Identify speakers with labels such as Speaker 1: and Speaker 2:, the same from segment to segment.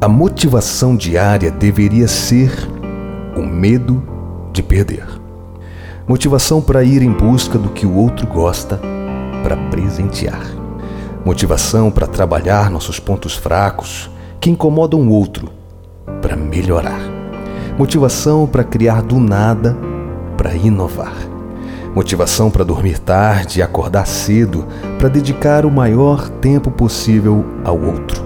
Speaker 1: A motivação diária deveria ser o medo de perder. Motivação para ir em busca do que o outro gosta, para presentear. Motivação para trabalhar nossos pontos fracos que incomodam o outro, para melhorar. Motivação para criar do nada, para inovar. Motivação para dormir tarde e acordar cedo, para dedicar o maior tempo possível ao outro.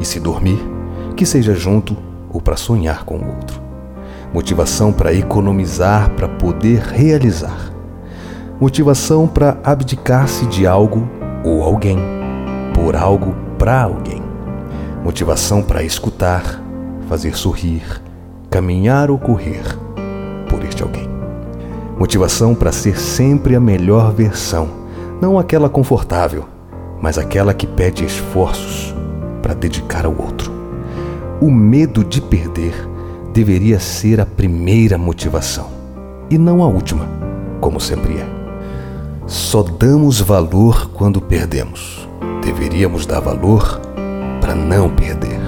Speaker 1: E se dormir, que seja junto ou para sonhar com o outro. Motivação para economizar para poder realizar. Motivação para abdicar-se de algo ou alguém, por algo para alguém. Motivação para escutar, fazer sorrir, caminhar ou correr por este alguém. Motivação para ser sempre a melhor versão, não aquela confortável, mas aquela que pede esforços para dedicar ao outro o medo de perder deveria ser a primeira motivação e não a última, como sempre é. Só damos valor quando perdemos. Deveríamos dar valor para não perder.